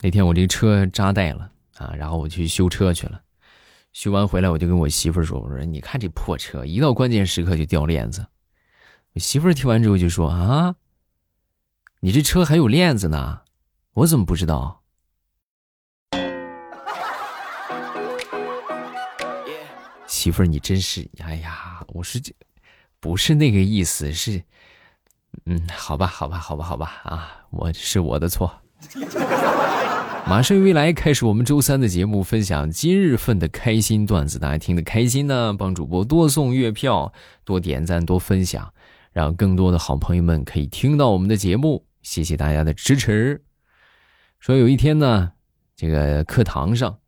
那天我这车扎带了啊，然后我去修车去了。修完回来，我就跟我媳妇儿说：“我说你看这破车，一到关键时刻就掉链子。”我媳妇儿听完之后就说：“啊，你这车还有链子呢？我怎么不知道？”媳妇儿，你真是……哎呀，我是这，不是那个意思，是，嗯，好吧，好吧，好吧，好吧，啊，我是我的错。马上未来开始我们周三的节目，分享今日份的开心段子，大家听得开心呢，帮主播多送月票，多点赞，多分享，让更多的好朋友们可以听到我们的节目，谢谢大家的支持。说有一天呢，这个课堂上，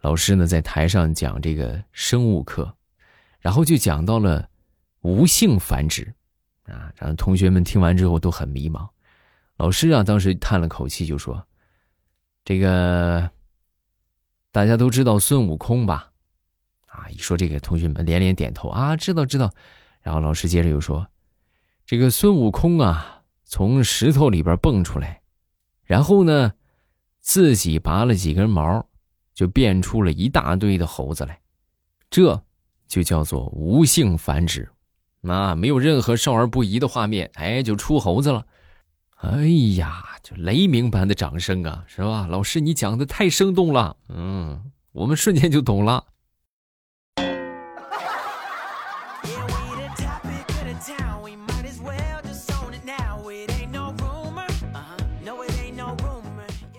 老师呢在台上讲这个生物课，然后就讲到了无性繁殖，啊，然后同学们听完之后都很迷茫。老师啊，当时叹了口气就说。这个大家都知道孙悟空吧？啊，一说这个，同学们连连点头啊，知道知道。然后老师接着又说：“这个孙悟空啊，从石头里边蹦出来，然后呢，自己拔了几根毛，就变出了一大堆的猴子来，这就叫做无性繁殖，啊，没有任何少儿不宜的画面，哎，就出猴子了。”哎呀，就雷鸣般的掌声啊，是吧？老师，你讲的太生动了，嗯，我们瞬间就懂了。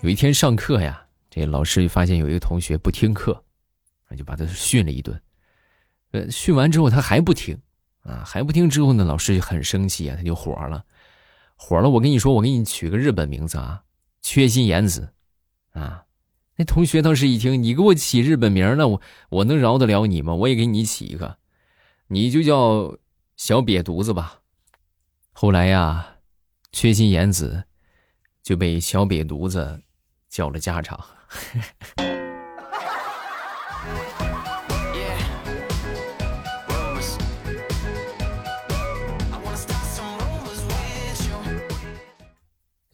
有一天上课呀，这老师就发现有一个同学不听课，那就把他训了一顿。呃，训完之后他还不听，啊，还不听之后呢，老师就很生气啊，他就火了。火了！我跟你说，我给你取个日本名字啊，缺心眼子，啊！那同学当时一听，你给我起日本名，那我我能饶得了你吗？我也给你起一个，你就叫小瘪犊子吧。后来呀，缺心眼子就被小瘪犊子叫了家长。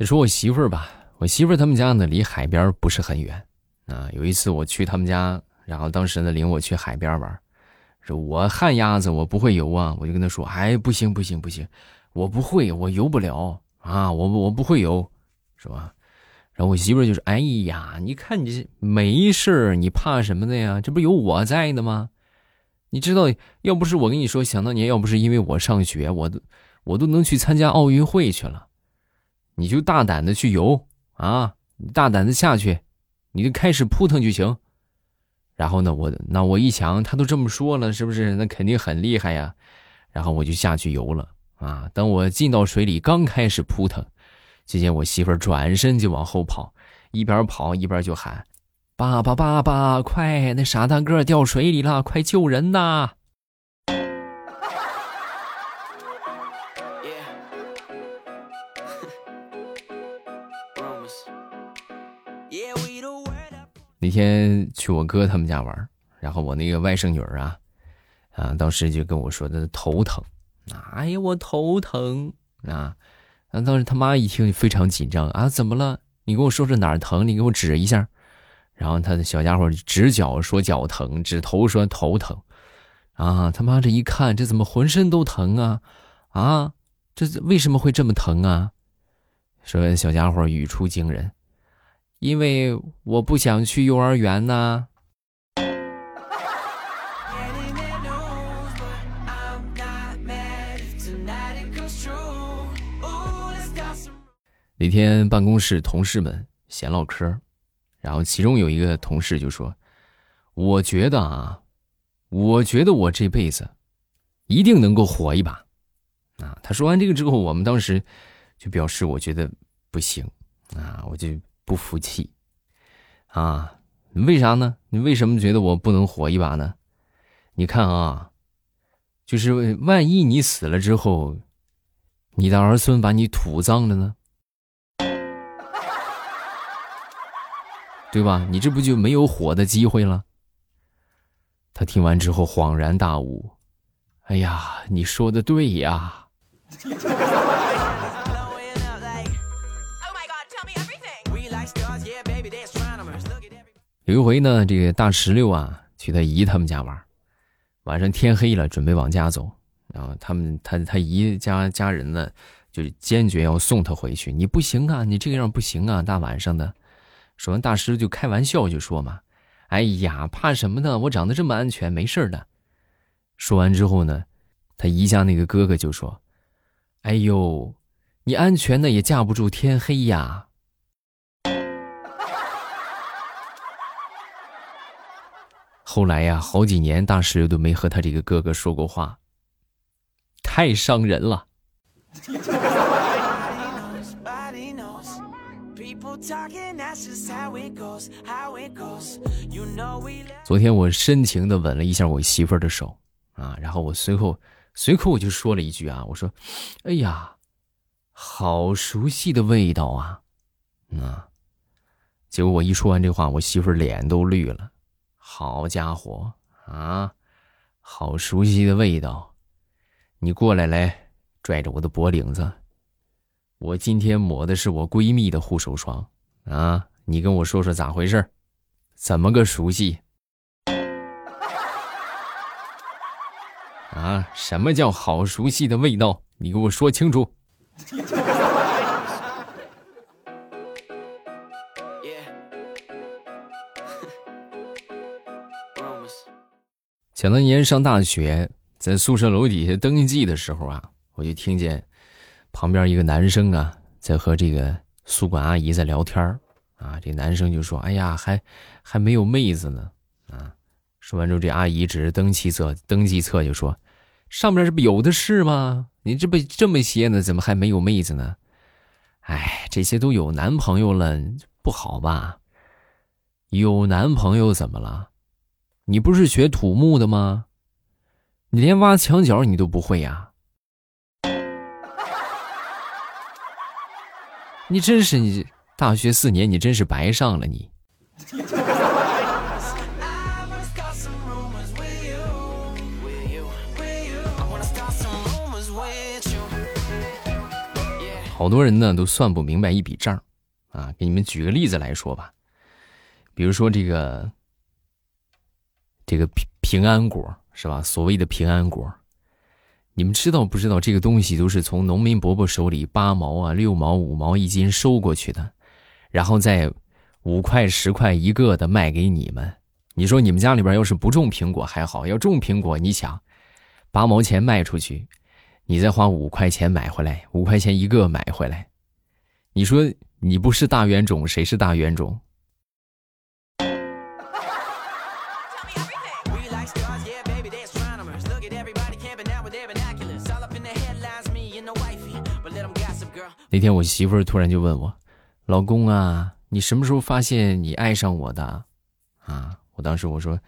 说我媳妇儿吧，我媳妇儿他们家呢离海边不是很远，啊，有一次我去他们家，然后当时呢领我去海边玩，说我旱鸭子我不会游啊，我就跟他说，哎，不行不行不行，我不会，我游不了啊，我我不会游，是吧？然后我媳妇儿就说，哎呀，你看你这没事儿，你怕什么的呀？这不有我在呢吗？你知道，要不是我跟你说，想当年要不是因为我上学，我都我都能去参加奥运会去了。你就大胆的去游啊！你大胆的下去，你就开始扑腾就行。然后呢，我那我一想，他都这么说了，是不是？那肯定很厉害呀。然后我就下去游了啊。等我进到水里，刚开始扑腾，只见我媳妇转身就往后跑，一边跑一边就喊：“爸爸，爸爸，快！那傻大个掉水里了，快救人呐！”天去我哥他们家玩，然后我那个外甥女儿啊，啊，当时就跟我说的头疼，哎呀，我头疼啊！啊，当时他妈一听就非常紧张啊，怎么了？你跟我说说哪儿疼？你给我指一下。然后他的小家伙指脚说脚疼，指头说头疼，啊，他妈这一看，这怎么浑身都疼啊？啊，这为什么会这么疼啊？说小家伙语出惊人。因为我不想去幼儿园呐。那天办公室同事们闲唠嗑，然后其中有一个同事就说：“我觉得啊，我觉得我这辈子一定能够火一把。”啊，他说完这个之后，我们当时就表示我觉得不行啊，我就。不服气，啊？为啥呢？你为什么觉得我不能火一把呢？你看啊，就是万一你死了之后，你的儿孙把你土葬了呢？对吧？你这不就没有火的机会了？他听完之后恍然大悟，哎呀，你说的对呀。有一回呢，这个大石榴啊去他姨他们家玩，晚上天黑了，准备往家走，然后他们他他姨家家人呢就坚决要送他回去。你不行啊，你这个样不行啊，大晚上的。说完，大石榴就开玩笑就说嘛：“哎呀，怕什么呢？我长得这么安全，没事的。”说完之后呢，他姨家那个哥哥就说：“哎呦，你安全的也架不住天黑呀。”后来呀，好几年大石榴都没和他这个哥哥说过话，太伤人了。昨天我深情的吻了一下我媳妇儿的手。啊，然后我随后随口我就说了一句啊，我说：“哎呀，好熟悉的味道啊！”啊，结果我一说完这话，我媳妇儿脸都绿了。好家伙啊，好熟悉的味道！你过来来，拽着我的脖领子。我今天抹的是我闺蜜的护手霜啊，你跟我说说咋回事？怎么个熟悉？啊，什么叫好熟悉的味道？你给我说清楚。想当年上大学，在宿舍楼底下登记的时候啊，我就听见旁边一个男生啊，在和这个宿管阿姨在聊天啊，这男生就说：“哎呀，还还没有妹子呢。”啊，说完之后，这阿姨指着登记册，登记册就说。上面这不有的是吗？你这不这么些呢，怎么还没有妹子呢？哎，这些都有男朋友了，不好吧？有男朋友怎么了？你不是学土木的吗？你连挖墙角你都不会呀？你真是你大学四年，你真是白上了你。好多人呢都算不明白一笔账，啊，给你们举个例子来说吧，比如说这个这个平平安果是吧？所谓的平安果，你们知道不知道？这个东西都是从农民伯伯手里八毛啊、六毛、五毛一斤收过去的，然后再五块、十块一个的卖给你们。你说你们家里边要是不种苹果还好，要种苹果，你想八毛钱卖出去。你再花五块钱买回来，五块钱一个买回来，你说你不是大冤种，谁是大冤种？那天我媳妇儿突然就问我：“老公啊，你什么时候发现你爱上我的？”啊，我当时我说：“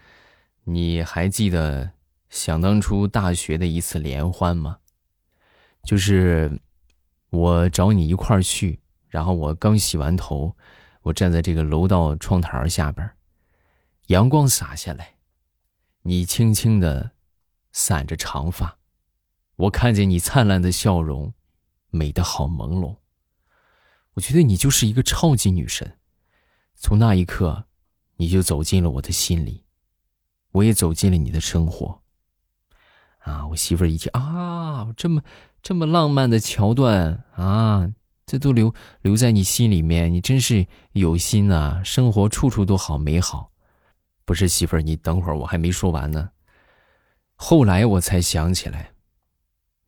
你还记得想当初大学的一次联欢吗？”就是我找你一块儿去，然后我刚洗完头，我站在这个楼道窗台下边，阳光洒下来，你轻轻的散着长发，我看见你灿烂的笑容，美得好朦胧。我觉得你就是一个超级女神，从那一刻，你就走进了我的心里，我也走进了你的生活。啊，我媳妇儿一听啊，这么。这么浪漫的桥段啊，这都留留在你心里面，你真是有心啊！生活处处都好美好，不是媳妇儿，你等会儿我还没说完呢。后来我才想起来，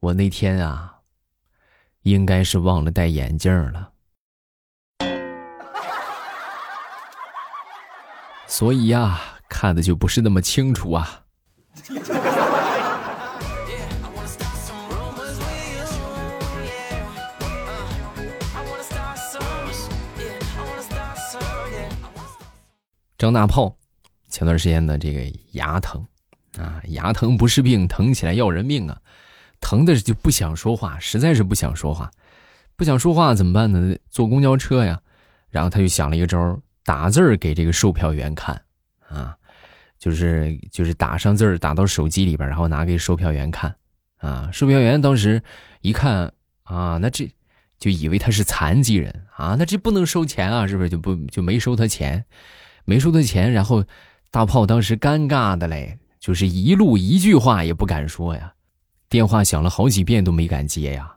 我那天啊，应该是忘了戴眼镜了，所以呀，看的就不是那么清楚啊。张大炮，前段时间的，这个牙疼，啊，牙疼不是病，疼起来要人命啊，疼的就不想说话，实在是不想说话，不想说话怎么办呢？坐公交车呀，然后他就想了一个招打字儿给这个售票员看，啊，就是就是打上字儿，打到手机里边，然后拿给售票员看，啊，售票员当时一看，啊，那这就以为他是残疾人。啊，那这不能收钱啊，是不是？就不就没收他钱？没收他钱，然后大炮当时尴尬的嘞，就是一路一句话也不敢说呀，电话响了好几遍都没敢接呀。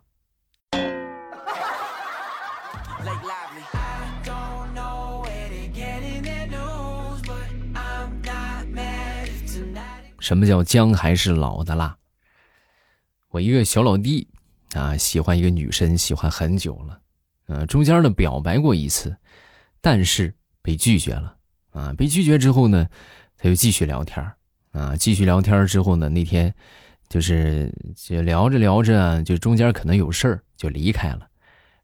什么叫姜还是老的辣？我一个小老弟啊，喜欢一个女生，喜欢很久了，嗯，中间呢表白过一次，但是被拒绝了啊。被拒绝之后呢，他又继续聊天啊，继续聊天之后呢，那天就是就聊着聊着，就中间可能有事儿，就离开了。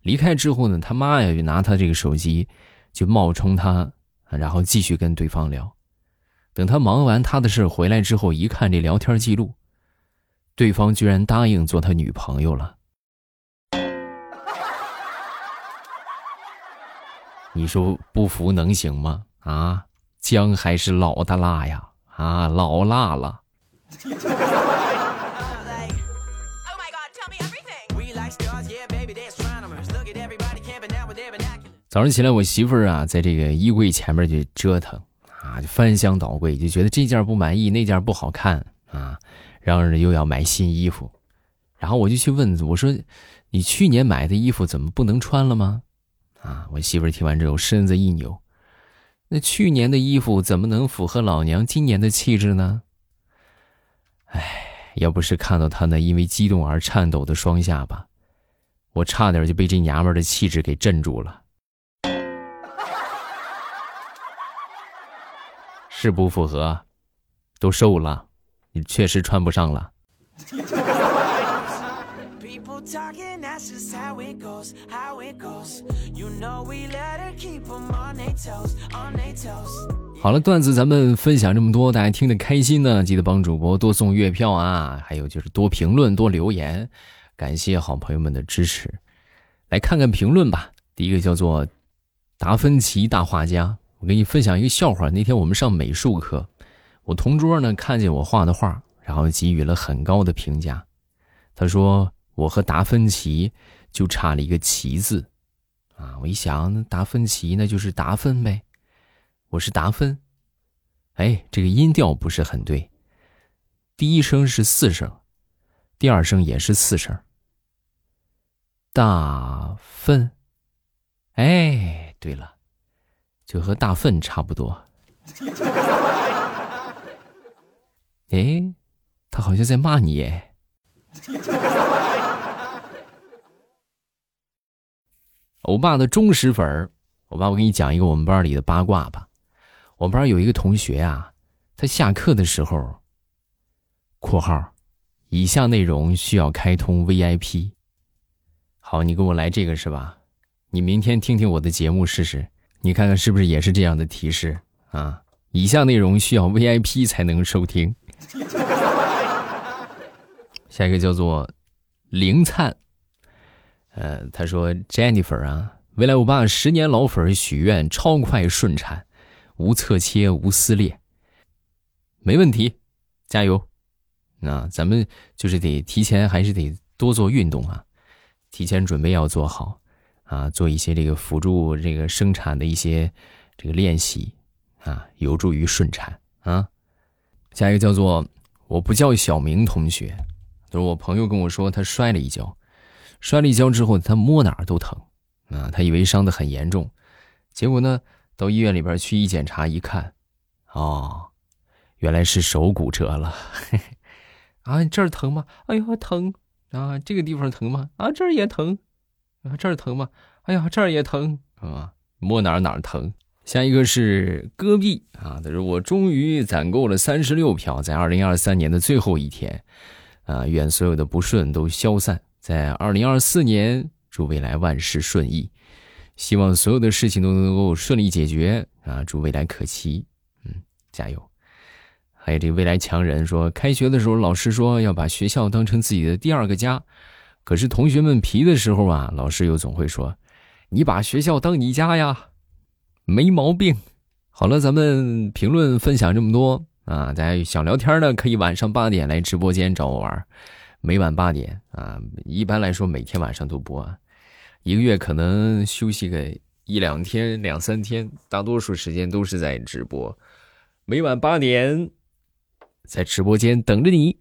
离开之后呢，他妈呀就拿他这个手机，就冒充他，然后继续跟对方聊。等他忙完他的事回来之后，一看这聊天记录，对方居然答应做他女朋友了。你说不服能行吗？啊，姜还是老的辣呀！啊，老辣了。早上起来，我媳妇儿啊，在这个衣柜前面就折腾。啊，就翻箱倒柜，就觉得这件不满意，那件不好看啊，嚷嚷着又要买新衣服，然后我就去问我说：“你去年买的衣服怎么不能穿了吗？”啊，我媳妇儿听完之后身子一扭：“那去年的衣服怎么能符合老娘今年的气质呢？”哎，要不是看到她那因为激动而颤抖的双下巴，我差点就被这娘们的气质给镇住了。是不符合，都瘦了，你确实穿不上了。好了，段子咱们分享这么多，大家听得开心呢，记得帮主播多送月票啊，还有就是多评论、多留言，感谢好朋友们的支持。来看看评论吧，第一个叫做达芬奇大画家。我给你分享一个笑话。那天我们上美术课，我同桌呢看见我画的画，然后给予了很高的评价。他说我和达芬奇就差了一个“奇”字，啊，我一想，达芬奇那就是达芬呗，我是达芬。哎，这个音调不是很对，第一声是四声，第二声也是四声。大粪。哎，对了。就和大粪差不多。哎，他好像在骂你耶。欧巴的忠实粉儿，欧巴，我给你讲一个我们班里的八卦吧。我们班有一个同学啊，他下课的时候（括号）以下内容需要开通 VIP。好，你给我来这个是吧？你明天听听我的节目试试。你看看是不是也是这样的提示啊？以下内容需要 VIP 才能收听。下一个叫做凌灿，呃，他说 Jennifer 啊，未来我爸十年老粉许愿超快顺产，无侧切无撕裂，没问题，加油！那咱们就是得提前还是得多做运动啊，提前准备要做好。啊，做一些这个辅助这个生产的一些这个练习啊，有助于顺产啊。下一个叫做我不叫小明同学，就是我朋友跟我说他摔了一跤，摔了一跤之后他摸哪儿都疼啊，他以为伤得很严重，结果呢到医院里边去一检查一看，哦，原来是手骨折了。啊，这儿疼吗？哎呦疼啊！这个地方疼吗？啊，这儿也疼。啊，这儿疼吗？哎呀，这儿也疼啊！摸哪儿哪儿疼。下一个是戈壁啊，他说我终于攒够了三十六票，在二零二三年的最后一天，啊，愿所有的不顺都消散，在二零二四年祝未来万事顺意，希望所有的事情都能够顺利解决啊！祝未来可期，嗯，加油。还有这未来强人说，开学的时候老师说要把学校当成自己的第二个家。可是同学们皮的时候啊，老师又总会说：“你把学校当你家呀，没毛病。”好了，咱们评论分享这么多。啊，大家想聊天呢，可以晚上八点来直播间找我玩，每晚八点啊，一般来说每天晚上都播，一个月可能休息个一两天、两三天，大多数时间都是在直播，每晚八点，在直播间等着你。